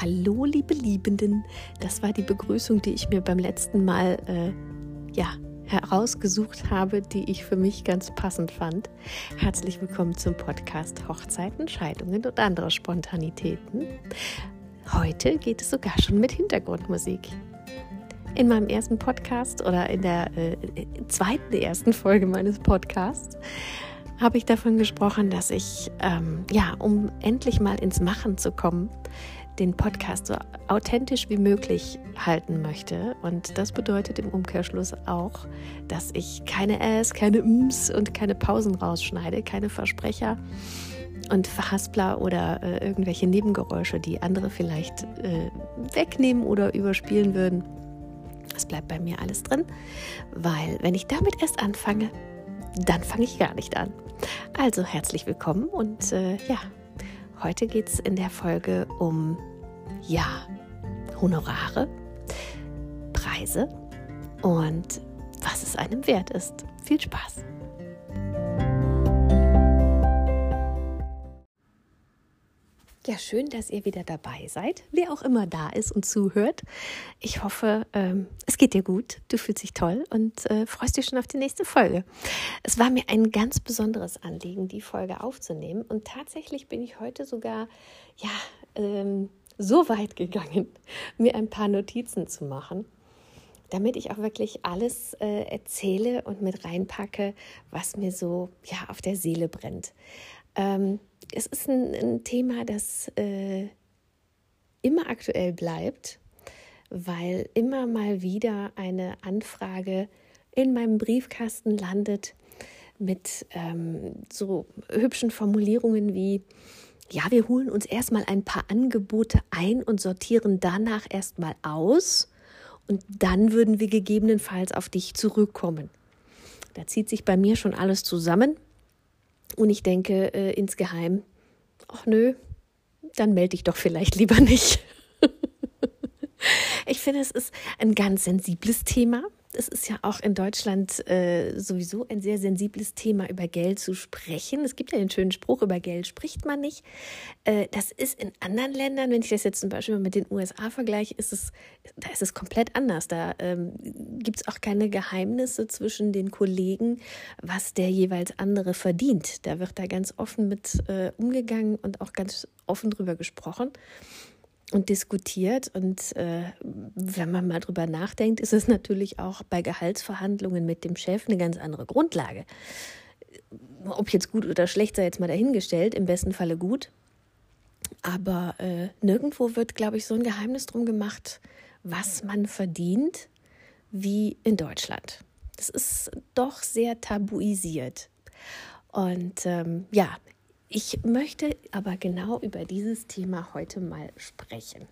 Hallo, liebe Liebenden. Das war die Begrüßung, die ich mir beim letzten Mal äh, ja, herausgesucht habe, die ich für mich ganz passend fand. Herzlich willkommen zum Podcast Hochzeiten, Scheidungen und andere Spontanitäten. Heute geht es sogar schon mit Hintergrundmusik. In meinem ersten Podcast oder in der äh, zweiten ersten Folge meines Podcasts habe ich davon gesprochen, dass ich, ähm, ja, um endlich mal ins Machen zu kommen, den Podcast so authentisch wie möglich halten möchte. Und das bedeutet im Umkehrschluss auch, dass ich keine Äs, keine Ms und keine Pausen rausschneide, keine Versprecher und Verhaspler oder äh, irgendwelche Nebengeräusche, die andere vielleicht äh, wegnehmen oder überspielen würden. Es bleibt bei mir alles drin, weil wenn ich damit erst anfange, dann fange ich gar nicht an. Also herzlich willkommen und äh, ja, heute geht es in der Folge um ja, Honorare, Preise und was es einem wert ist. Viel Spaß! Ja, schön, dass ihr wieder dabei seid, wer auch immer da ist und zuhört. Ich hoffe, ähm, es geht dir gut, du fühlst dich toll und äh, freust dich schon auf die nächste Folge. Es war mir ein ganz besonderes Anliegen, die Folge aufzunehmen und tatsächlich bin ich heute sogar, ja, ähm, so weit gegangen, mir ein paar Notizen zu machen, damit ich auch wirklich alles äh, erzähle und mit reinpacke, was mir so ja auf der Seele brennt. Ähm, es ist ein, ein Thema, das äh, immer aktuell bleibt, weil immer mal wieder eine Anfrage in meinem Briefkasten landet mit ähm, so hübschen Formulierungen wie, ja, wir holen uns erstmal ein paar Angebote ein und sortieren danach erstmal aus und dann würden wir gegebenenfalls auf dich zurückkommen. Da zieht sich bei mir schon alles zusammen und ich denke äh, insgeheim, ach nö, dann melde ich doch vielleicht lieber nicht. ich finde, es ist ein ganz sensibles Thema. Es ist ja auch in Deutschland äh, sowieso ein sehr sensibles Thema, über Geld zu sprechen. Es gibt ja den schönen Spruch, über Geld spricht man nicht. Äh, das ist in anderen Ländern, wenn ich das jetzt zum Beispiel mal mit den USA vergleiche, ist es, da ist es komplett anders. Da ähm, gibt es auch keine Geheimnisse zwischen den Kollegen, was der jeweils andere verdient. Da wird da ganz offen mit äh, umgegangen und auch ganz offen drüber gesprochen und diskutiert. Und äh, wenn man mal drüber nachdenkt, ist es natürlich auch bei Gehaltsverhandlungen mit dem Chef eine ganz andere Grundlage. Ob jetzt gut oder schlecht sei jetzt mal dahingestellt, im besten Falle gut. Aber äh, nirgendwo wird, glaube ich, so ein Geheimnis drum gemacht, was man verdient, wie in Deutschland. Das ist doch sehr tabuisiert. Und ähm, ja, ich möchte aber genau über dieses Thema heute mal sprechen.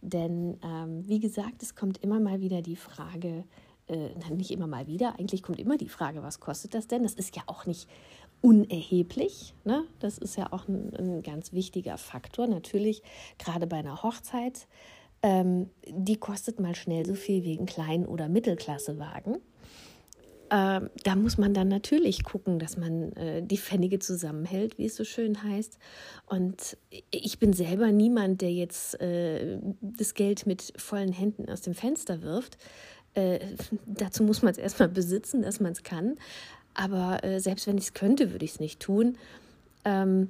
Denn ähm, wie gesagt, es kommt immer mal wieder die Frage, äh, nicht immer mal wieder, eigentlich kommt immer die Frage, was kostet das denn? Das ist ja auch nicht unerheblich. Ne? Das ist ja auch ein, ein ganz wichtiger Faktor. Natürlich, gerade bei einer Hochzeit, ähm, die kostet mal schnell so viel wie ein Klein- oder Mittelklassewagen äh, da muss man dann natürlich gucken, dass man äh, die Pfennige zusammenhält, wie es so schön heißt. Und ich bin selber niemand, der jetzt äh, das Geld mit vollen Händen aus dem Fenster wirft. Äh, dazu muss man es erstmal besitzen, dass man es kann. Aber äh, selbst wenn ich es könnte, würde ich es nicht tun. Ähm,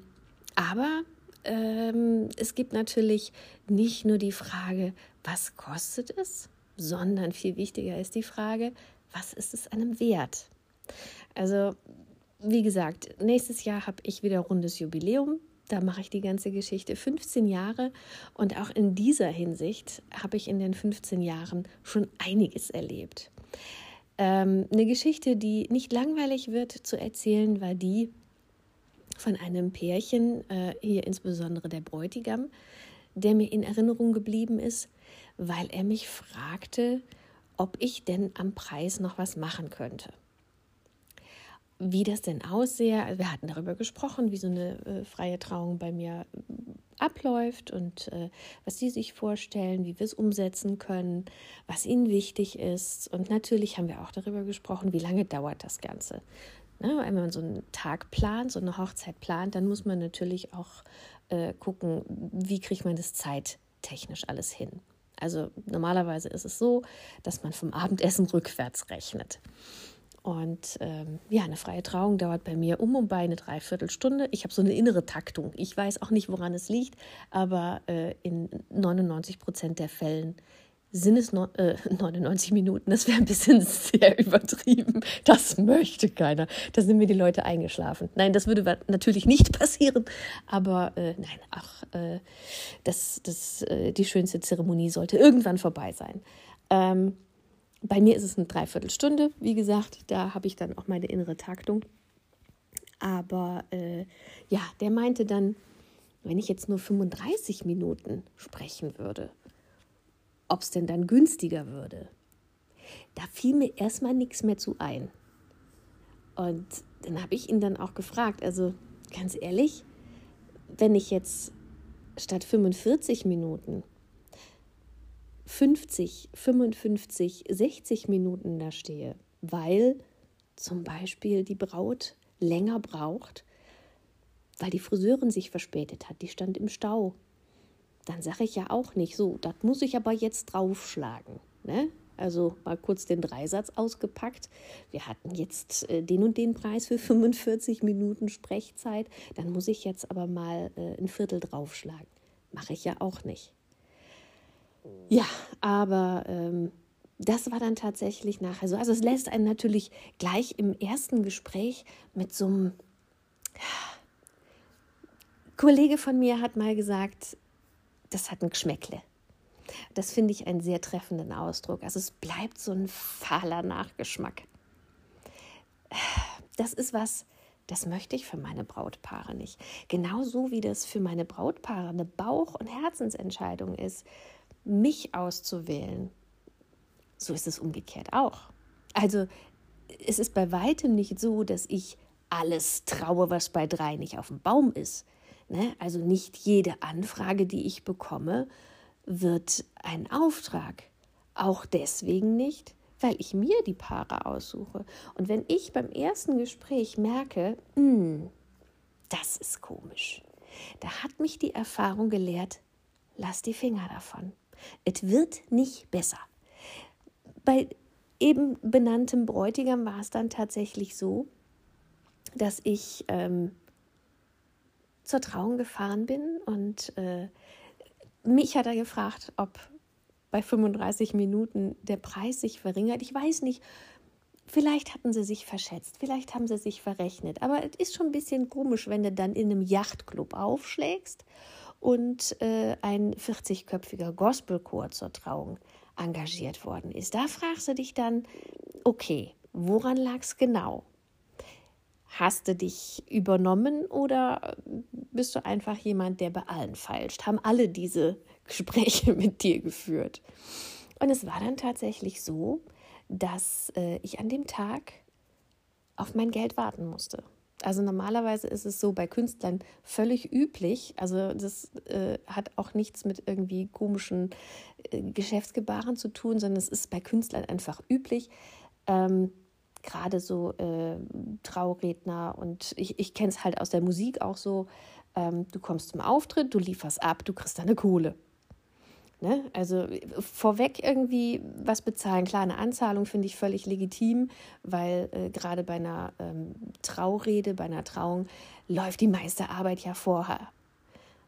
aber ähm, es gibt natürlich nicht nur die Frage, was kostet es, sondern viel wichtiger ist die Frage, was ist es einem wert? Also, wie gesagt, nächstes Jahr habe ich wieder rundes Jubiläum. Da mache ich die ganze Geschichte 15 Jahre. Und auch in dieser Hinsicht habe ich in den 15 Jahren schon einiges erlebt. Ähm, eine Geschichte, die nicht langweilig wird zu erzählen, war die von einem Pärchen, äh, hier insbesondere der Bräutigam, der mir in Erinnerung geblieben ist, weil er mich fragte, ob ich denn am Preis noch was machen könnte. Wie das denn aussehe, also wir hatten darüber gesprochen, wie so eine äh, freie Trauung bei mir äh, abläuft und äh, was Sie sich vorstellen, wie wir es umsetzen können, was Ihnen wichtig ist. Und natürlich haben wir auch darüber gesprochen, wie lange dauert das Ganze. Ne, wenn man so einen Tag plant, so eine Hochzeit plant, dann muss man natürlich auch äh, gucken, wie kriegt man das Zeit technisch alles hin. Also normalerweise ist es so, dass man vom Abendessen rückwärts rechnet. Und ähm, ja, eine freie Trauung dauert bei mir um und bei eine Dreiviertelstunde. Ich habe so eine innere Taktung. Ich weiß auch nicht, woran es liegt, aber äh, in 99 Prozent der Fällen sind es no, äh, 99 Minuten. Das wäre ein bisschen sehr übertrieben. Das möchte keiner. Da sind mir die Leute eingeschlafen. Nein, das würde natürlich nicht passieren. Aber äh, nein, ach, äh, das, das, äh, die schönste Zeremonie sollte irgendwann vorbei sein. Ähm, bei mir ist es eine Dreiviertelstunde, wie gesagt. Da habe ich dann auch meine innere Taktung. Aber äh, ja, der meinte dann, wenn ich jetzt nur 35 Minuten sprechen würde, ob es denn dann günstiger würde. Da fiel mir erstmal nichts mehr zu ein. Und dann habe ich ihn dann auch gefragt, also ganz ehrlich, wenn ich jetzt statt 45 Minuten 50, 55, 60 Minuten da stehe, weil zum Beispiel die Braut länger braucht, weil die Friseurin sich verspätet hat, die stand im Stau, dann sage ich ja auch nicht so, das muss ich aber jetzt draufschlagen. Ne? Also mal kurz den Dreisatz ausgepackt. Wir hatten jetzt äh, den und den Preis für 45 Minuten Sprechzeit. Dann muss ich jetzt aber mal äh, ein Viertel draufschlagen. Mache ich ja auch nicht. Ja, aber ähm, das war dann tatsächlich nachher so. Also es lässt einen natürlich gleich im ersten Gespräch mit so einem Kollege von mir hat mal gesagt, das hat ein Geschmäckle. Das finde ich einen sehr treffenden Ausdruck. Also es bleibt so ein fahler Nachgeschmack. Das ist was, das möchte ich für meine Brautpaare nicht. Genauso wie das für meine Brautpaare eine Bauch- und Herzensentscheidung ist, mich auszuwählen. So ist es umgekehrt auch. Also es ist bei weitem nicht so, dass ich alles traue, was bei drei nicht auf dem Baum ist. Ne? Also nicht jede Anfrage, die ich bekomme, wird ein Auftrag. Auch deswegen nicht, weil ich mir die Paare aussuche. Und wenn ich beim ersten Gespräch merke, hm, das ist komisch, da hat mich die Erfahrung gelehrt, lass die Finger davon. Es wird nicht besser. Bei eben benanntem Bräutigam war es dann tatsächlich so, dass ich ähm, zur Trauung gefahren bin und äh, mich hat er gefragt, ob bei 35 Minuten der Preis sich verringert. Ich weiß nicht, vielleicht hatten sie sich verschätzt, vielleicht haben sie sich verrechnet, aber es ist schon ein bisschen komisch, wenn du dann in einem Yachtclub aufschlägst und äh, ein 40-köpfiger Gospelchor zur Trauung engagiert worden ist. Da fragst du dich dann, okay, woran lag es genau? Hast du dich übernommen oder bist du einfach jemand, der bei allen feilscht? Haben alle diese Gespräche mit dir geführt? Und es war dann tatsächlich so, dass äh, ich an dem Tag auf mein Geld warten musste. Also normalerweise ist es so bei Künstlern völlig üblich. Also das äh, hat auch nichts mit irgendwie komischen äh, Geschäftsgebaren zu tun, sondern es ist bei Künstlern einfach üblich. Ähm, gerade so äh, Trauredner und ich, ich kenne es halt aus der Musik auch so, ähm, du kommst zum Auftritt, du lieferst ab, du kriegst deine Kohle. Ne? Also vorweg irgendwie was bezahlen. Klar, eine Anzahlung finde ich völlig legitim, weil äh, gerade bei einer ähm, Traurede, bei einer Trauung läuft die meiste Arbeit ja vorher.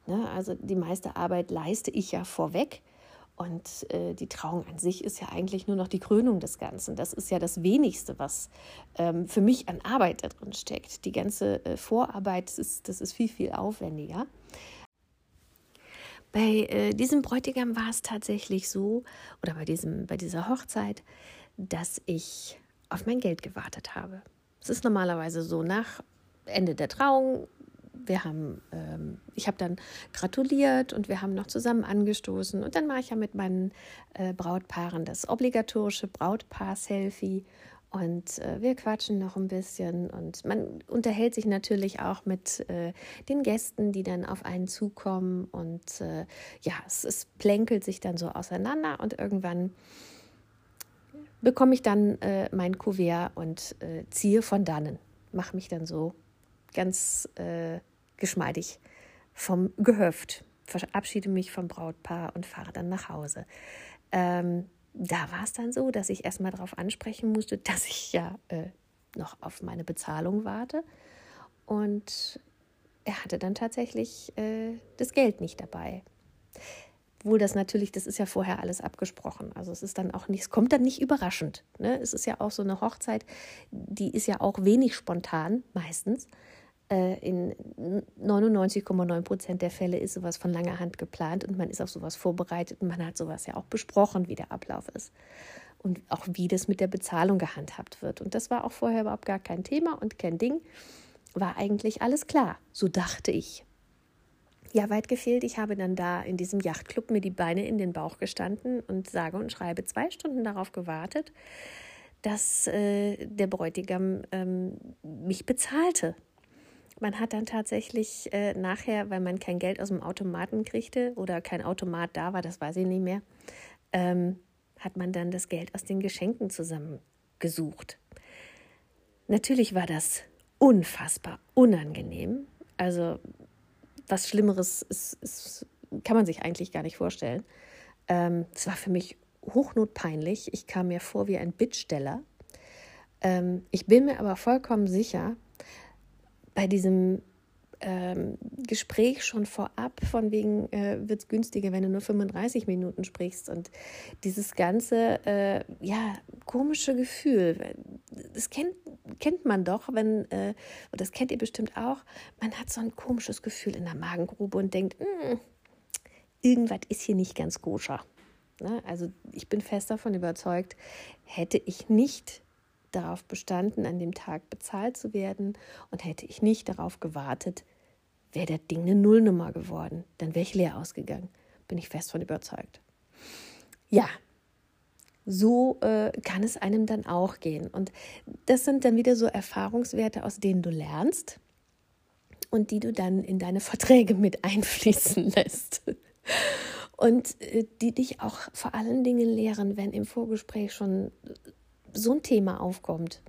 Ne? Also die meiste Arbeit leiste ich ja vorweg und äh, die Trauung an sich ist ja eigentlich nur noch die Krönung des Ganzen. Das ist ja das Wenigste, was ähm, für mich an Arbeit da drin steckt. Die ganze äh, Vorarbeit, das ist, das ist viel, viel aufwendiger. Bei äh, diesem Bräutigam war es tatsächlich so, oder bei, diesem, bei dieser Hochzeit, dass ich auf mein Geld gewartet habe. Es ist normalerweise so, nach Ende der Trauung wir haben, ähm, ich habe dann gratuliert und wir haben noch zusammen angestoßen. Und dann mache ich ja mit meinen äh, Brautpaaren das obligatorische Brautpaar-Selfie. Und äh, wir quatschen noch ein bisschen und man unterhält sich natürlich auch mit äh, den Gästen, die dann auf einen zukommen. Und äh, ja, es, es plänkelt sich dann so auseinander und irgendwann bekomme ich dann äh, mein Kuvert und äh, ziehe von dannen. Mache mich dann so ganz geschmeidig vom Gehöft. verabschiede mich vom Brautpaar und fahre dann nach Hause. Ähm, da war es dann so, dass ich erstmal darauf ansprechen musste, dass ich ja äh, noch auf meine Bezahlung warte. Und er hatte dann tatsächlich äh, das Geld nicht dabei. Wohl das natürlich, das ist ja vorher alles abgesprochen. Also es ist dann auch nicht, es kommt dann nicht überraschend. Ne? Es ist ja auch so eine Hochzeit, die ist ja auch wenig spontan, meistens. Äh, in 99,9 Prozent der Fälle ist sowas von langer Hand geplant und man ist auf sowas vorbereitet und man hat sowas ja auch besprochen, wie der Ablauf ist und auch wie das mit der Bezahlung gehandhabt wird. Und das war auch vorher überhaupt gar kein Thema und kein Ding. War eigentlich alles klar, so dachte ich. Ja, weit gefehlt, ich habe dann da in diesem Yachtclub mir die Beine in den Bauch gestanden und sage und schreibe zwei Stunden darauf gewartet, dass äh, der Bräutigam ähm, mich bezahlte. Man hat dann tatsächlich äh, nachher, weil man kein Geld aus dem Automaten kriegte oder kein Automat da war, das weiß ich nicht mehr, ähm, hat man dann das Geld aus den Geschenken zusammengesucht. Natürlich war das unfassbar unangenehm. Also was Schlimmeres ist, ist, kann man sich eigentlich gar nicht vorstellen. Ähm, es war für mich hochnotpeinlich. Ich kam mir vor wie ein Bittsteller. Ähm, ich bin mir aber vollkommen sicher, bei diesem ähm, Gespräch schon vorab, von wegen äh, wird es günstiger, wenn du nur 35 Minuten sprichst. Und dieses ganze, äh, ja, komische Gefühl, das kennt, kennt man doch, wenn, äh, das kennt ihr bestimmt auch, man hat so ein komisches Gefühl in der Magengrube und denkt, hm, irgendwas ist hier nicht ganz koscher. Ne? Also ich bin fest davon überzeugt, hätte ich nicht darauf bestanden, an dem Tag bezahlt zu werden und hätte ich nicht darauf gewartet, wäre das Ding eine Nullnummer geworden. Dann wäre ich leer ausgegangen. Bin ich fest von überzeugt. Ja, so äh, kann es einem dann auch gehen. Und das sind dann wieder so Erfahrungswerte, aus denen du lernst und die du dann in deine Verträge mit einfließen lässt. Und äh, die dich auch vor allen Dingen lehren, wenn im Vorgespräch schon so ein Thema aufkommt,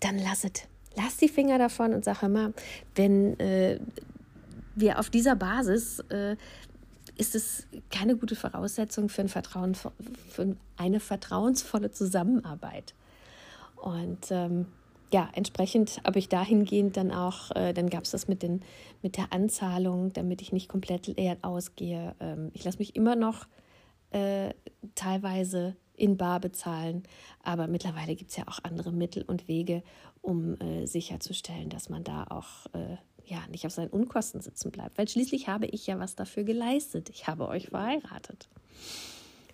dann lass es. Lass die Finger davon und sag immer, wenn äh, wir auf dieser Basis äh, ist es keine gute Voraussetzung für, ein Vertrauen, für eine vertrauensvolle Zusammenarbeit. Und ähm, ja, entsprechend habe ich dahingehend dann auch, äh, dann gab es das mit, den, mit der Anzahlung, damit ich nicht komplett leer ausgehe. Ähm, ich lasse mich immer noch äh, teilweise in Bar bezahlen. Aber mittlerweile gibt es ja auch andere Mittel und Wege, um äh, sicherzustellen, dass man da auch äh, ja, nicht auf seinen Unkosten sitzen bleibt. Weil schließlich habe ich ja was dafür geleistet. Ich habe euch verheiratet.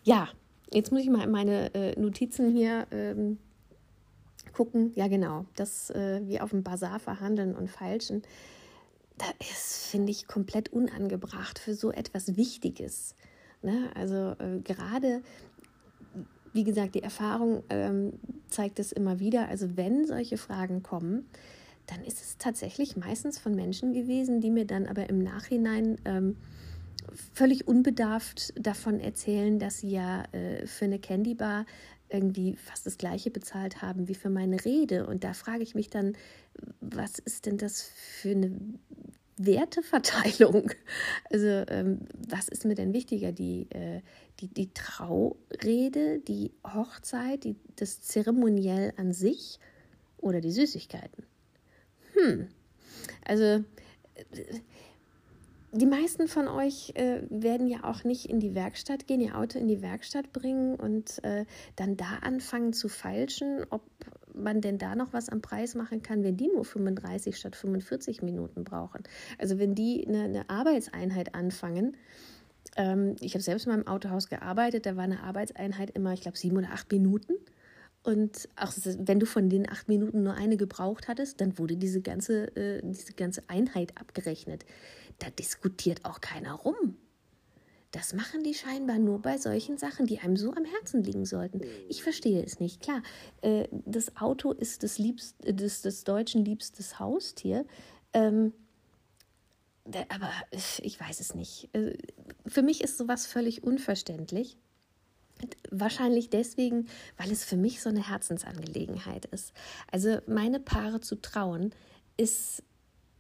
Ja, jetzt muss ich mal in meine äh, Notizen hier ähm, gucken. Ja, genau, dass äh, wir auf dem Bazar verhandeln und feilschen. Das ist, finde ich, komplett unangebracht für so etwas Wichtiges. Ne? Also äh, gerade wie gesagt, die Erfahrung ähm, zeigt es immer wieder. Also wenn solche Fragen kommen, dann ist es tatsächlich meistens von Menschen gewesen, die mir dann aber im Nachhinein ähm, völlig unbedarft davon erzählen, dass sie ja äh, für eine Candybar irgendwie fast das gleiche bezahlt haben wie für meine Rede. Und da frage ich mich dann, was ist denn das für eine Werteverteilung. Also ähm, was ist mir denn wichtiger? Die, äh, die, die Traurede, die Hochzeit, die, das Zeremoniell an sich oder die Süßigkeiten? Hm, also äh, die meisten von euch äh, werden ja auch nicht in die Werkstatt gehen, ihr Auto in die Werkstatt bringen und äh, dann da anfangen zu feilschen, ob man denn da noch was am Preis machen kann, wenn die nur 35 statt 45 Minuten brauchen. Also wenn die eine, eine Arbeitseinheit anfangen, ähm, ich habe selbst in meinem Autohaus gearbeitet, da war eine Arbeitseinheit immer, ich glaube, sieben oder acht Minuten. Und auch wenn du von den acht Minuten nur eine gebraucht hattest, dann wurde diese ganze, äh, diese ganze Einheit abgerechnet. Da diskutiert auch keiner rum. Das machen die scheinbar nur bei solchen Sachen, die einem so am Herzen liegen sollten. Ich verstehe es nicht. Klar, äh, das Auto ist das, liebst, das, das Deutschen liebstes Haustier. Ähm, aber ich weiß es nicht. Äh, für mich ist sowas völlig unverständlich. Wahrscheinlich deswegen, weil es für mich so eine Herzensangelegenheit ist. Also meine Paare zu trauen, ist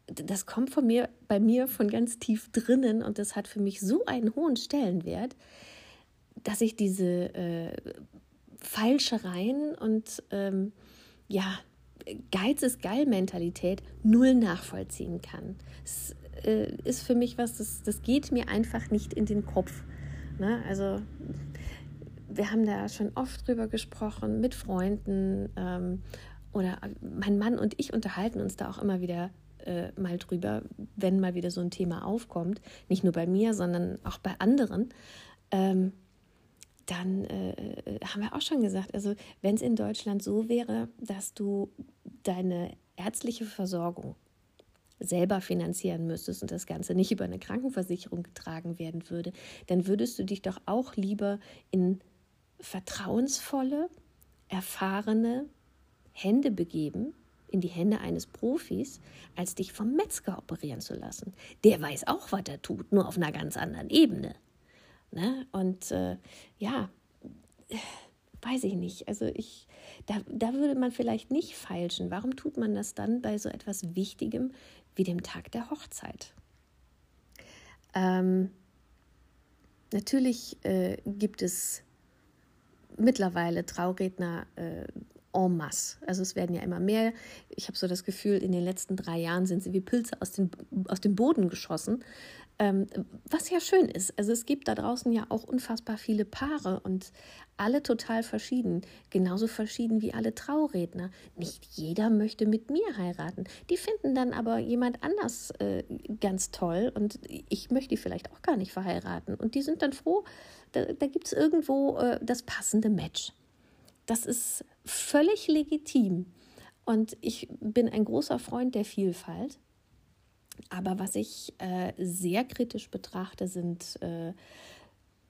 das kommt von mir, bei mir von ganz tief drinnen und das hat für mich so einen hohen Stellenwert, dass ich diese äh, Falschereien und ähm, ja, Geiz ist geil Mentalität null nachvollziehen kann. Es äh, ist für mich was, das, das geht mir einfach nicht in den Kopf. Ne? Also wir haben da schon oft drüber gesprochen mit Freunden ähm, oder mein Mann und ich unterhalten uns da auch immer wieder äh, mal drüber, wenn mal wieder so ein Thema aufkommt. Nicht nur bei mir, sondern auch bei anderen. Ähm, dann äh, haben wir auch schon gesagt, also wenn es in Deutschland so wäre, dass du deine ärztliche Versorgung selber finanzieren müsstest und das Ganze nicht über eine Krankenversicherung getragen werden würde, dann würdest du dich doch auch lieber in vertrauensvolle, erfahrene Hände begeben, in die Hände eines Profis, als dich vom Metzger operieren zu lassen. Der weiß auch, was er tut, nur auf einer ganz anderen Ebene. Ne? Und äh, ja, weiß ich nicht. Also ich, da, da würde man vielleicht nicht feilschen. Warum tut man das dann bei so etwas Wichtigem wie dem Tag der Hochzeit? Ähm, natürlich äh, gibt es mittlerweile Trauredner äh, en masse. Also es werden ja immer mehr. Ich habe so das Gefühl, in den letzten drei Jahren sind sie wie Pilze aus, den, aus dem Boden geschossen. Ähm, was ja schön ist. Also es gibt da draußen ja auch unfassbar viele Paare und alle total verschieden. Genauso verschieden wie alle Trauredner. Nicht jeder möchte mit mir heiraten. Die finden dann aber jemand anders äh, ganz toll und ich möchte die vielleicht auch gar nicht verheiraten. Und die sind dann froh, da, da gibt es irgendwo äh, das passende Match. Das ist völlig legitim. Und ich bin ein großer Freund der Vielfalt. Aber was ich äh, sehr kritisch betrachte, sind äh,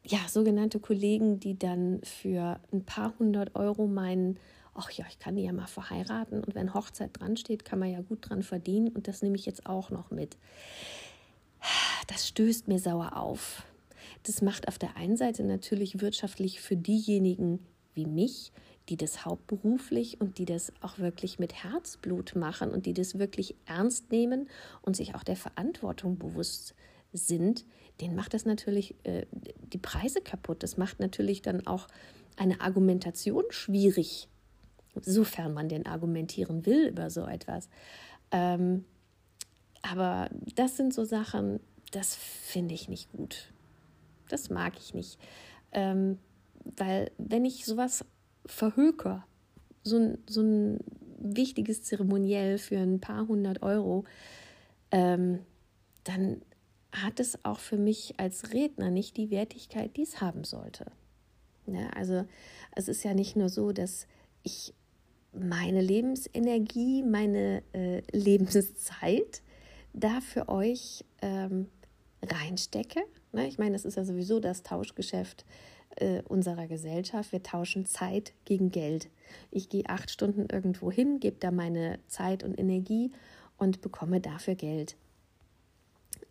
ja, sogenannte Kollegen, die dann für ein paar hundert Euro meinen, ach ja, ich kann die ja mal verheiraten und wenn Hochzeit dran steht, kann man ja gut dran verdienen und das nehme ich jetzt auch noch mit. Das stößt mir sauer auf. Das macht auf der einen Seite natürlich wirtschaftlich für diejenigen wie mich die das hauptberuflich und die das auch wirklich mit Herzblut machen und die das wirklich ernst nehmen und sich auch der Verantwortung bewusst sind, denen macht das natürlich äh, die Preise kaputt. Das macht natürlich dann auch eine Argumentation schwierig, sofern man denn argumentieren will über so etwas. Ähm, aber das sind so Sachen, das finde ich nicht gut. Das mag ich nicht. Ähm, weil wenn ich sowas verhöker, so ein, so ein wichtiges Zeremoniell für ein paar hundert Euro, ähm, dann hat es auch für mich als Redner nicht die Wertigkeit, die es haben sollte. Ja, also es ist ja nicht nur so, dass ich meine Lebensenergie, meine äh, Lebenszeit da für euch ähm, reinstecke. Ne? Ich meine, das ist ja sowieso das Tauschgeschäft äh, unserer Gesellschaft. Wir tauschen Zeit gegen Geld. Ich gehe acht Stunden irgendwo hin, gebe da meine Zeit und Energie und bekomme dafür Geld.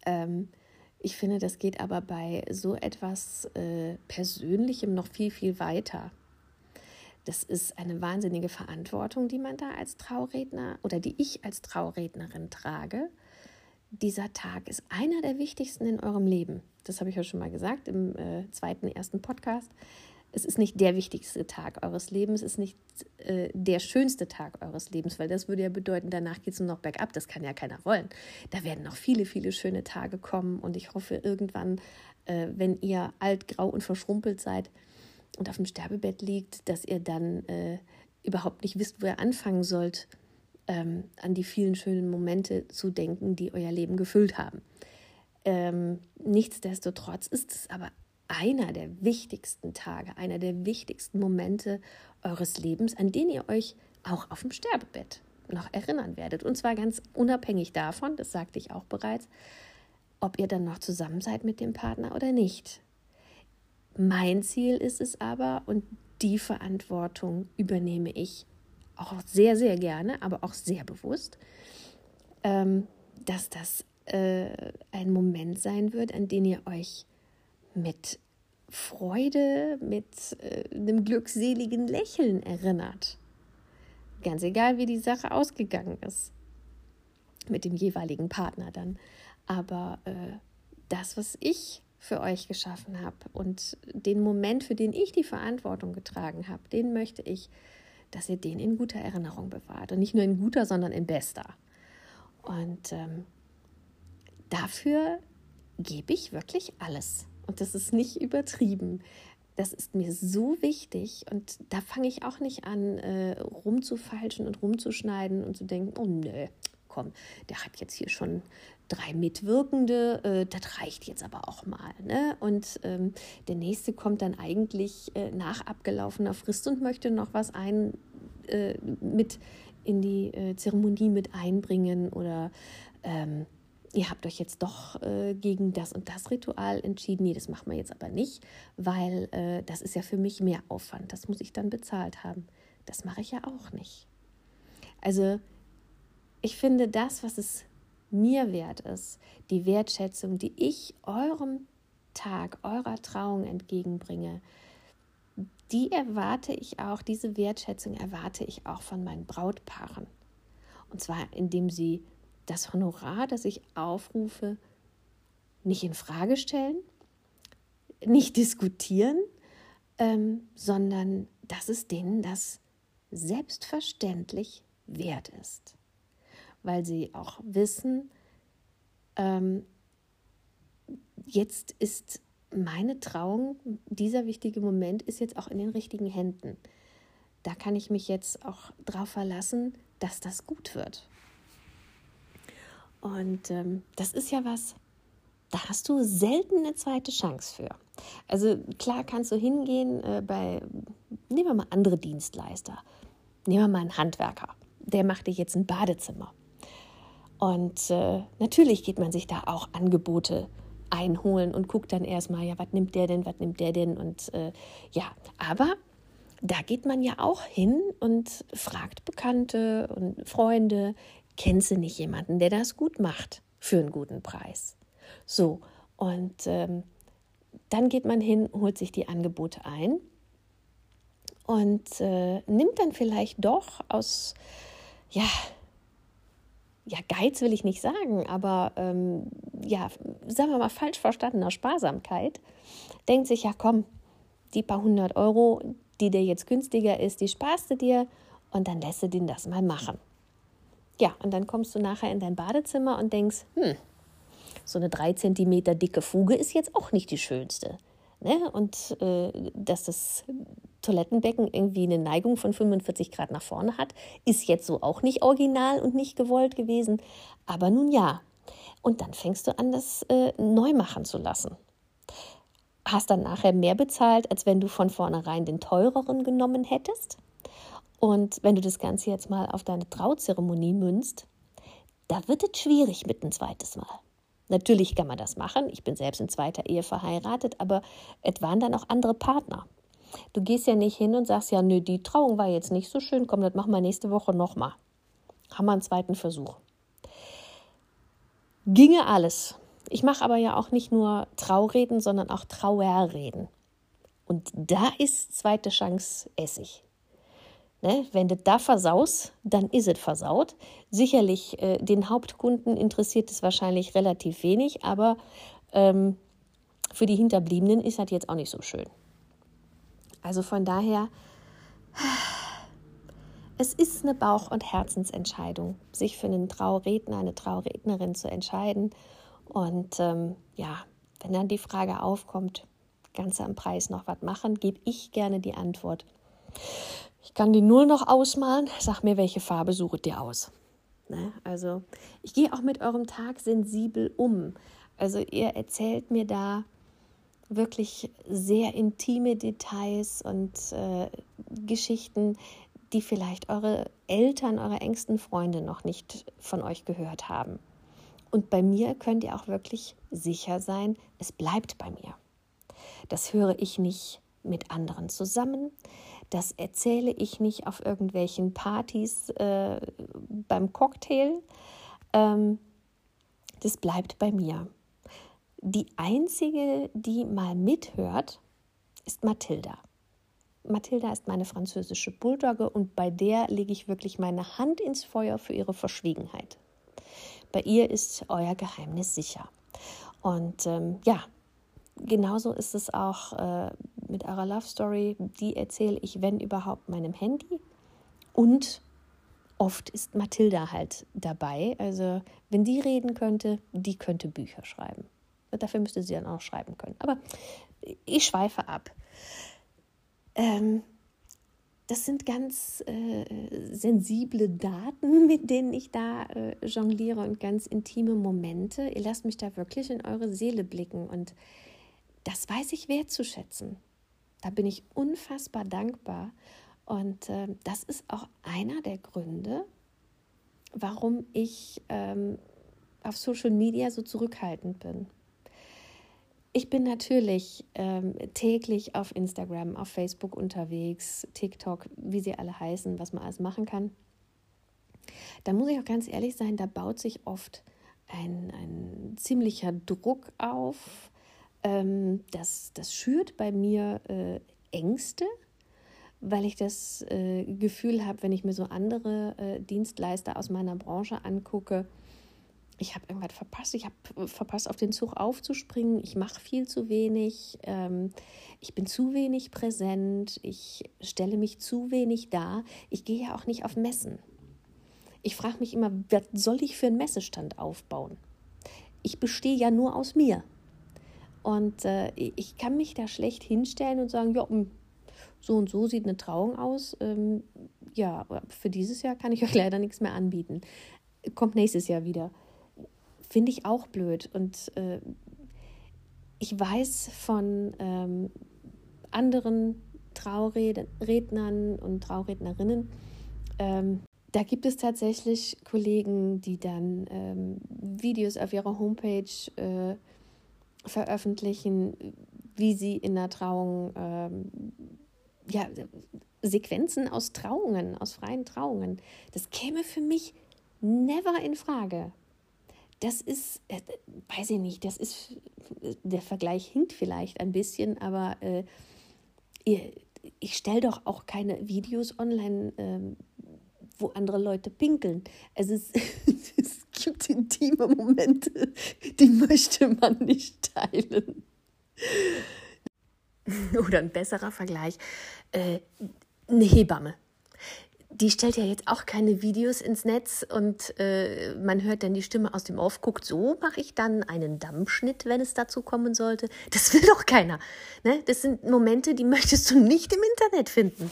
Ähm, ich finde, das geht aber bei so etwas äh, Persönlichem noch viel, viel weiter. Das ist eine wahnsinnige Verantwortung, die man da als Trauredner oder die ich als Traurednerin trage. Dieser Tag ist einer der wichtigsten in eurem Leben das habe ich ja schon mal gesagt im äh, zweiten, ersten Podcast. Es ist nicht der wichtigste Tag eures Lebens, es ist nicht äh, der schönste Tag eures Lebens, weil das würde ja bedeuten, danach geht es nur noch bergab. Das kann ja keiner wollen. Da werden noch viele, viele schöne Tage kommen und ich hoffe, irgendwann, äh, wenn ihr alt, grau und verschrumpelt seid und auf dem Sterbebett liegt, dass ihr dann äh, überhaupt nicht wisst, wo ihr anfangen sollt, ähm, an die vielen schönen Momente zu denken, die euer Leben gefüllt haben. Ähm, nichtsdestotrotz ist es aber einer der wichtigsten Tage, einer der wichtigsten Momente eures Lebens, an den ihr euch auch auf dem Sterbebett noch erinnern werdet. Und zwar ganz unabhängig davon, das sagte ich auch bereits, ob ihr dann noch zusammen seid mit dem Partner oder nicht. Mein Ziel ist es aber, und die Verantwortung übernehme ich auch sehr, sehr gerne, aber auch sehr bewusst, ähm, dass das äh, ein Moment sein wird, an den ihr euch mit Freude, mit äh, einem glückseligen Lächeln erinnert. Ganz egal, wie die Sache ausgegangen ist. mit dem jeweiligen Partner dann. Aber äh, das, was ich für euch geschaffen habe und den Moment, für den ich die Verantwortung getragen habe, den möchte ich, dass ihr den in guter Erinnerung bewahrt. Und nicht nur in guter, sondern in bester. Und ähm, dafür gebe ich wirklich alles. Und das ist nicht übertrieben. Das ist mir so wichtig und da fange ich auch nicht an, äh, rumzufalschen und rumzuschneiden und zu denken, oh nö, komm, der hat jetzt hier schon drei Mitwirkende, äh, das reicht jetzt aber auch mal. Ne? Und ähm, der nächste kommt dann eigentlich äh, nach abgelaufener Frist und möchte noch was ein, äh, mit in die äh, Zeremonie mit einbringen oder ähm, ihr habt euch jetzt doch äh, gegen das und das Ritual entschieden. Nee, das machen wir jetzt aber nicht, weil äh, das ist ja für mich mehr Aufwand. Das muss ich dann bezahlt haben. Das mache ich ja auch nicht. Also ich finde das, was es mir wert ist, die Wertschätzung, die ich eurem Tag, eurer Trauung entgegenbringe, die erwarte ich auch, diese Wertschätzung erwarte ich auch von meinen Brautpaaren. Und zwar indem sie das Honorar, das ich aufrufe, nicht in Frage stellen, nicht diskutieren, ähm, sondern dass es denen das selbstverständlich wert ist, weil sie auch wissen, ähm, jetzt ist meine Trauung, dieser wichtige Moment ist jetzt auch in den richtigen Händen. Da kann ich mich jetzt auch darauf verlassen, dass das gut wird. Und ähm, das ist ja was, da hast du selten eine zweite Chance für. Also klar kannst du hingehen äh, bei, nehmen wir mal andere Dienstleister, nehmen wir mal einen Handwerker, der macht dir jetzt ein Badezimmer. Und äh, natürlich geht man sich da auch Angebote einholen und guckt dann erstmal, ja, was nimmt der denn, was nimmt der denn? Und äh, ja, aber da geht man ja auch hin und fragt Bekannte und Freunde, kennst du nicht jemanden, der das gut macht für einen guten Preis? So, und ähm, dann geht man hin, holt sich die Angebote ein und äh, nimmt dann vielleicht doch aus, ja, ja, Geiz will ich nicht sagen, aber ähm, ja, sagen wir mal falsch verstandener Sparsamkeit, denkt sich, ja komm, die paar hundert Euro, die dir jetzt günstiger ist, die sparst du dir und dann lässt du den das mal machen. Ja, und dann kommst du nachher in dein Badezimmer und denkst, hm, so eine drei Zentimeter dicke Fuge ist jetzt auch nicht die schönste. Ne? Und äh, dass das Toilettenbecken irgendwie eine Neigung von 45 Grad nach vorne hat, ist jetzt so auch nicht original und nicht gewollt gewesen. Aber nun ja. Und dann fängst du an, das äh, neu machen zu lassen. Hast dann nachher mehr bezahlt, als wenn du von vornherein den teureren genommen hättest. Und wenn du das Ganze jetzt mal auf deine Trauzeremonie münzt, da wird es schwierig mit ein zweites Mal. Natürlich kann man das machen. Ich bin selbst in zweiter Ehe verheiratet, aber es waren dann auch andere Partner. Du gehst ja nicht hin und sagst, ja, nö, die Trauung war jetzt nicht so schön, komm, das machen wir nächste Woche nochmal. Haben wir einen zweiten Versuch. Ginge alles. Ich mache aber ja auch nicht nur Traureden, sondern auch Trauerreden. Und da ist zweite Chance Essig. Ne? Wenn du da versaust, dann ist es versaut. Sicherlich, äh, den Hauptkunden interessiert es wahrscheinlich relativ wenig, aber ähm, für die Hinterbliebenen ist das jetzt auch nicht so schön. Also von daher, es ist eine Bauch- und Herzensentscheidung, sich für einen Trauredner, eine Traurednerin zu entscheiden. Und ähm, ja, wenn dann die Frage aufkommt, ganz am Preis noch was machen, gebe ich gerne die Antwort. Ich kann die Null noch ausmalen. Sag mir, welche Farbe sucht ihr aus? Ne? Also ich gehe auch mit eurem Tag sensibel um. Also ihr erzählt mir da wirklich sehr intime Details und äh, Geschichten, die vielleicht eure Eltern, eure engsten Freunde noch nicht von euch gehört haben. Und bei mir könnt ihr auch wirklich sicher sein, es bleibt bei mir. Das höre ich nicht mit anderen zusammen. Das erzähle ich nicht auf irgendwelchen Partys äh, beim Cocktail. Ähm, das bleibt bei mir. Die einzige, die mal mithört, ist Mathilda. Mathilda ist meine französische Bulldogge und bei der lege ich wirklich meine Hand ins Feuer für ihre Verschwiegenheit. Bei ihr ist euer Geheimnis sicher. Und ähm, ja, genauso ist es auch äh, mit eurer Love Story. Die erzähle ich, wenn überhaupt, meinem Handy. Und oft ist Mathilda halt dabei. Also, wenn die reden könnte, die könnte Bücher schreiben. Dafür müsste sie dann auch schreiben können. Aber ich schweife ab. Ähm, das sind ganz äh, sensible Daten, mit denen ich da äh, jongliere und ganz intime Momente. Ihr lasst mich da wirklich in eure Seele blicken und das weiß ich wertzuschätzen. Da bin ich unfassbar dankbar und äh, das ist auch einer der Gründe, warum ich ähm, auf Social Media so zurückhaltend bin. Ich bin natürlich ähm, täglich auf Instagram, auf Facebook unterwegs, TikTok, wie sie alle heißen, was man alles machen kann. Da muss ich auch ganz ehrlich sein, da baut sich oft ein, ein ziemlicher Druck auf. Ähm, das, das schürt bei mir äh, Ängste, weil ich das äh, Gefühl habe, wenn ich mir so andere äh, Dienstleister aus meiner Branche angucke, ich habe irgendwas verpasst. Ich habe verpasst, auf den Zug aufzuspringen. Ich mache viel zu wenig. Ähm, ich bin zu wenig präsent. Ich stelle mich zu wenig dar. Ich gehe ja auch nicht auf Messen. Ich frage mich immer, was soll ich für einen Messestand aufbauen? Ich bestehe ja nur aus mir. Und äh, ich kann mich da schlecht hinstellen und sagen, ja, hm, so und so sieht eine Trauung aus. Ähm, ja, für dieses Jahr kann ich euch leider nichts mehr anbieten. Kommt nächstes Jahr wieder finde ich auch blöd. Und äh, ich weiß von ähm, anderen Traurednern und Traurednerinnen, ähm, da gibt es tatsächlich Kollegen, die dann ähm, Videos auf ihrer Homepage äh, veröffentlichen, wie sie in der Trauung, ähm, ja, Sequenzen aus Trauungen, aus freien Trauungen. Das käme für mich never in Frage das ist, äh, weiß ich nicht, das ist, der Vergleich hinkt vielleicht ein bisschen, aber äh, ich stelle doch auch keine Videos online, ähm, wo andere Leute pinkeln. Also es, es gibt intime Momente, die möchte man nicht teilen. Oder ein besserer Vergleich, äh, eine Hebamme die stellt ja jetzt auch keine Videos ins Netz und äh, man hört dann die Stimme aus dem Off, guckt, so mache ich dann einen Dammschnitt, wenn es dazu kommen sollte. Das will doch keiner. Ne? Das sind Momente, die möchtest du nicht im Internet finden.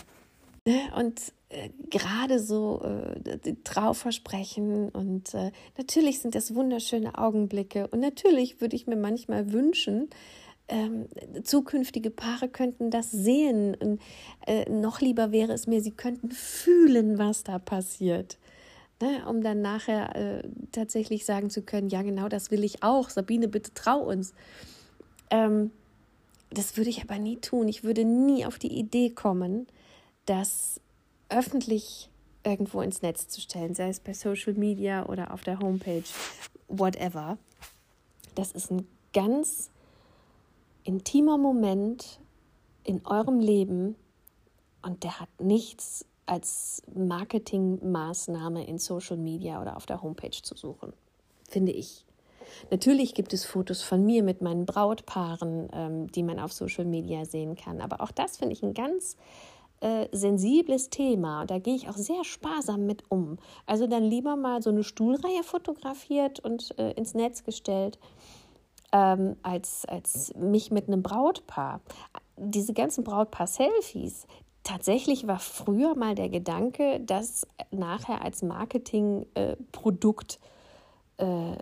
Ne? Und äh, gerade so äh, Trauversprechen und äh, natürlich sind das wunderschöne Augenblicke und natürlich würde ich mir manchmal wünschen, ähm, zukünftige Paare könnten das sehen. Und, äh, noch lieber wäre es mir, sie könnten fühlen, was da passiert. Ne? Um dann nachher äh, tatsächlich sagen zu können, ja genau, das will ich auch. Sabine, bitte trau uns. Ähm, das würde ich aber nie tun. Ich würde nie auf die Idee kommen, das öffentlich irgendwo ins Netz zu stellen, sei es bei Social Media oder auf der Homepage, whatever. Das ist ein ganz intimer Moment in eurem Leben und der hat nichts als Marketingmaßnahme in Social Media oder auf der Homepage zu suchen, finde ich. Natürlich gibt es Fotos von mir mit meinen Brautpaaren, ähm, die man auf Social Media sehen kann. Aber auch das finde ich ein ganz äh, sensibles Thema. Und da gehe ich auch sehr sparsam mit um. Also dann lieber mal so eine Stuhlreihe fotografiert und äh, ins Netz gestellt ähm, als, als mich mit einem Brautpaar. Diese ganzen Brautpaar-Selfies, tatsächlich war früher mal der Gedanke, das nachher als Marketingprodukt äh, äh,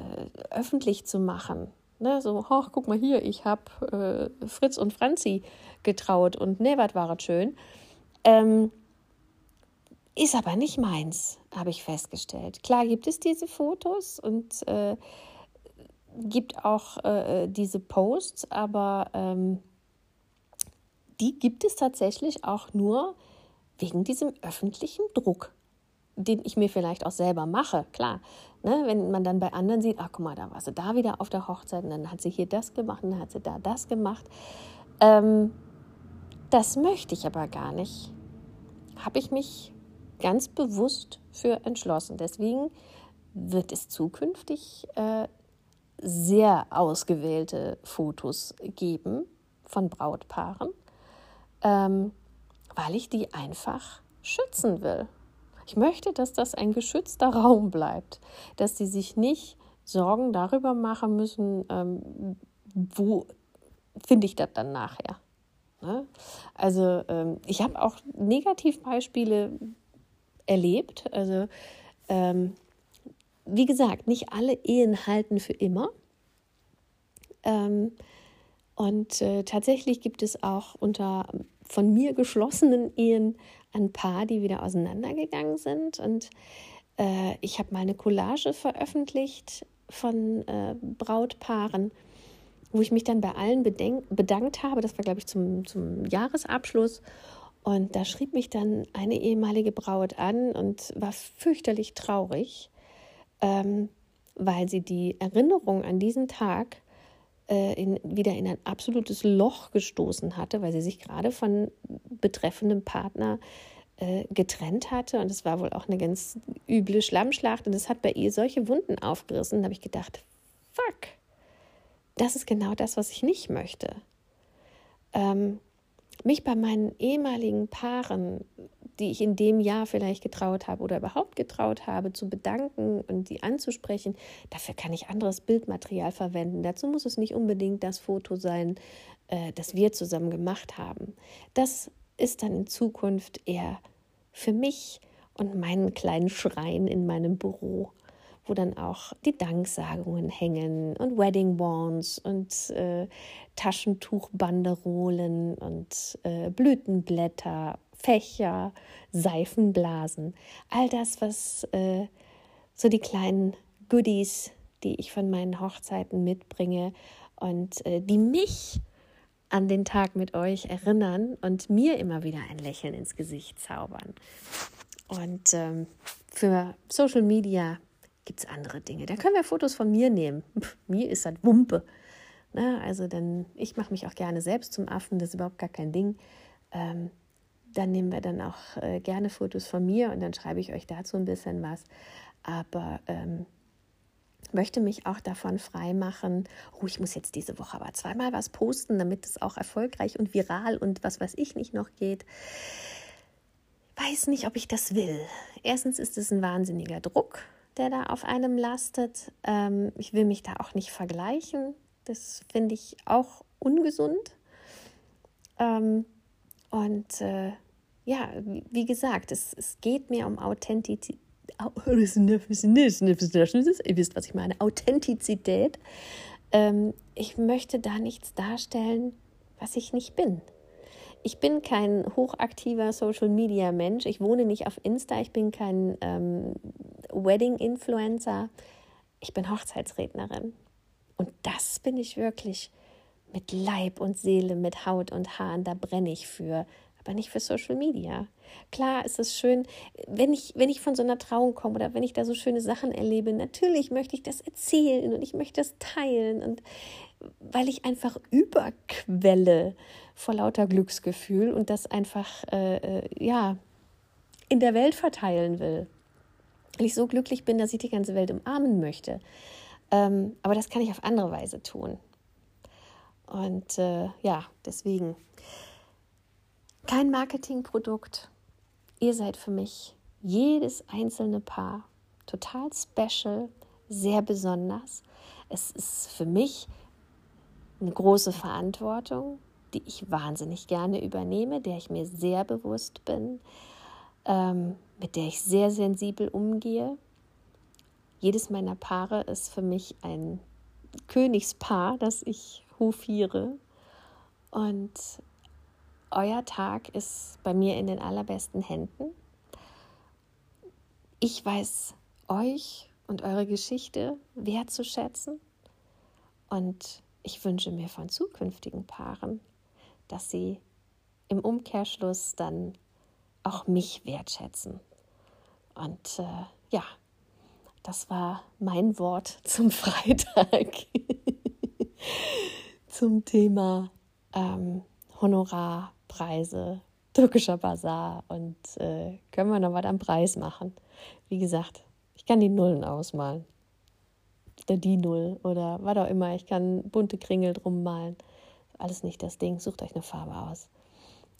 öffentlich zu machen. Ne, so, oh, guck mal hier, ich habe äh, Fritz und Franzi getraut und ne, was war es schön. Ähm, ist aber nicht meins, habe ich festgestellt. Klar gibt es diese Fotos und äh, gibt auch äh, diese Posts, aber ähm, die gibt es tatsächlich auch nur wegen diesem öffentlichen Druck, den ich mir vielleicht auch selber mache. Klar, ne, wenn man dann bei anderen sieht, ach guck mal, da war sie da wieder auf der Hochzeit und dann hat sie hier das gemacht und dann hat sie da das gemacht. Ähm, das möchte ich aber gar nicht. Habe ich mich ganz bewusst für entschlossen. Deswegen wird es zukünftig äh, sehr ausgewählte Fotos geben von Brautpaaren, ähm, weil ich die einfach schützen will. Ich möchte, dass das ein geschützter Raum bleibt, dass sie sich nicht Sorgen darüber machen müssen, ähm, wo finde ich das dann nachher. Ne? Also ähm, ich habe auch Negativbeispiele erlebt. Also ähm, wie gesagt, nicht alle Ehen halten für immer. Ähm, und äh, tatsächlich gibt es auch unter von mir geschlossenen Ehen ein paar, die wieder auseinandergegangen sind. Und äh, ich habe mal eine Collage veröffentlicht von äh, Brautpaaren, wo ich mich dann bei allen bedankt habe. Das war, glaube ich, zum, zum Jahresabschluss. Und da schrieb mich dann eine ehemalige Braut an und war fürchterlich traurig, ähm, weil sie die Erinnerung an diesen Tag äh, in, wieder in ein absolutes Loch gestoßen hatte, weil sie sich gerade von betreffendem Partner äh, getrennt hatte. Und es war wohl auch eine ganz üble Schlammschlacht. Und es hat bei ihr solche Wunden aufgerissen. Da habe ich gedacht, fuck, das ist genau das, was ich nicht möchte. Ähm, mich bei meinen ehemaligen Paaren, die ich in dem Jahr vielleicht getraut habe oder überhaupt getraut habe, zu bedanken und die anzusprechen, dafür kann ich anderes Bildmaterial verwenden. Dazu muss es nicht unbedingt das Foto sein, äh, das wir zusammen gemacht haben. Das ist dann in Zukunft eher für mich und meinen kleinen Schrein in meinem Büro wo dann auch die Danksagungen hängen und Wedding Wands und äh, Taschentuchbanderolen und äh, Blütenblätter, Fächer, Seifenblasen. All das, was äh, so die kleinen Goodies, die ich von meinen Hochzeiten mitbringe und äh, die mich an den Tag mit euch erinnern und mir immer wieder ein Lächeln ins Gesicht zaubern. Und ähm, für Social Media gibt es andere Dinge. Da können wir Fotos von mir nehmen. Pff, mir ist das Wumpe. Na, ne, also dann, ich mache mich auch gerne selbst zum Affen, das ist überhaupt gar kein Ding. Ähm, dann nehmen wir dann auch äh, gerne Fotos von mir und dann schreibe ich euch dazu ein bisschen was. Aber ähm, möchte mich auch davon freimachen, oh, ich muss jetzt diese Woche aber zweimal was posten, damit es auch erfolgreich und viral und was weiß ich nicht noch geht. Weiß nicht, ob ich das will. Erstens ist es ein wahnsinniger Druck, der da auf einem lastet. Ähm, ich will mich da auch nicht vergleichen. Das finde ich auch ungesund. Ähm, und äh, ja, wie, gesagt, es, es geht mir um Authentizität. Ihr wisst, was ich meine. Authentizität. Ähm, ich möchte da nichts darstellen, was ich nicht bin. Ich bin kein hochaktiver Social Media Mensch. Ich wohne nicht auf Insta. Ich bin kein ähm, Wedding Influencer. Ich bin Hochzeitsrednerin. Und das bin ich wirklich mit Leib und Seele, mit Haut und Haaren. Da brenne ich für aber nicht für Social Media. Klar ist es schön, wenn ich, wenn ich von so einer Trauung komme oder wenn ich da so schöne Sachen erlebe, natürlich möchte ich das erzählen und ich möchte das teilen und weil ich einfach überquelle vor lauter Glücksgefühl und das einfach, äh, äh, ja, in der Welt verteilen will. Weil ich so glücklich bin, dass ich die ganze Welt umarmen möchte. Ähm, aber das kann ich auf andere Weise tun. Und äh, ja, deswegen kein Marketingprodukt. Ihr seid für mich jedes einzelne Paar total special, sehr besonders. Es ist für mich eine große Verantwortung, die ich wahnsinnig gerne übernehme, der ich mir sehr bewusst bin, ähm, mit der ich sehr sensibel umgehe. Jedes meiner Paare ist für mich ein Königspaar, das ich hofiere. Und euer Tag ist bei mir in den allerbesten Händen. Ich weiß euch und eure Geschichte wertzuschätzen und ich wünsche mir von zukünftigen Paaren, dass sie im Umkehrschluss dann auch mich wertschätzen. Und äh, ja, das war mein Wort zum Freitag, zum Thema ähm, Honorar Preise, türkischer Bazar und äh, können wir noch was am Preis machen. Wie gesagt, Ich kann die Nullen ausmalen. Oder die Null oder was auch immer. Ich kann bunte Kringel drum malen. Alles nicht das Ding. Sucht euch eine Farbe aus.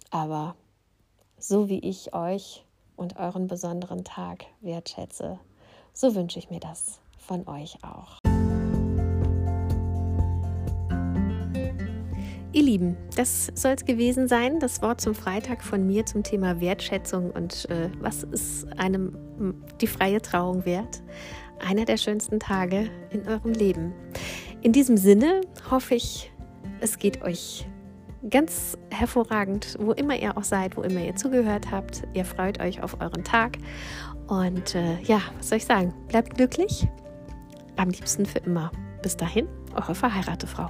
Aber so wie ich euch und euren besonderen Tag wertschätze, so wünsche ich mir das von euch auch. Ihr Lieben, das soll es gewesen sein. Das Wort zum Freitag von mir zum Thema Wertschätzung und äh, was ist einem die freie Trauung wert? Einer der schönsten Tage in eurem Leben. In diesem Sinne hoffe ich, es geht euch ganz hervorragend, wo immer ihr auch seid, wo immer ihr zugehört habt. Ihr freut euch auf euren Tag. Und äh, ja, was soll ich sagen? Bleibt glücklich. Am liebsten für immer. Bis dahin, eure verheiratete Frau.